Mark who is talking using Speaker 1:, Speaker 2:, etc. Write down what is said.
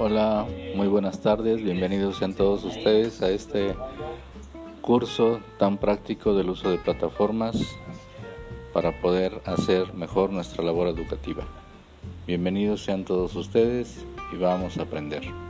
Speaker 1: Hola, muy buenas tardes, bienvenidos sean todos ustedes a este curso tan práctico del uso de plataformas para poder hacer mejor nuestra labor educativa. Bienvenidos sean todos ustedes y vamos a aprender.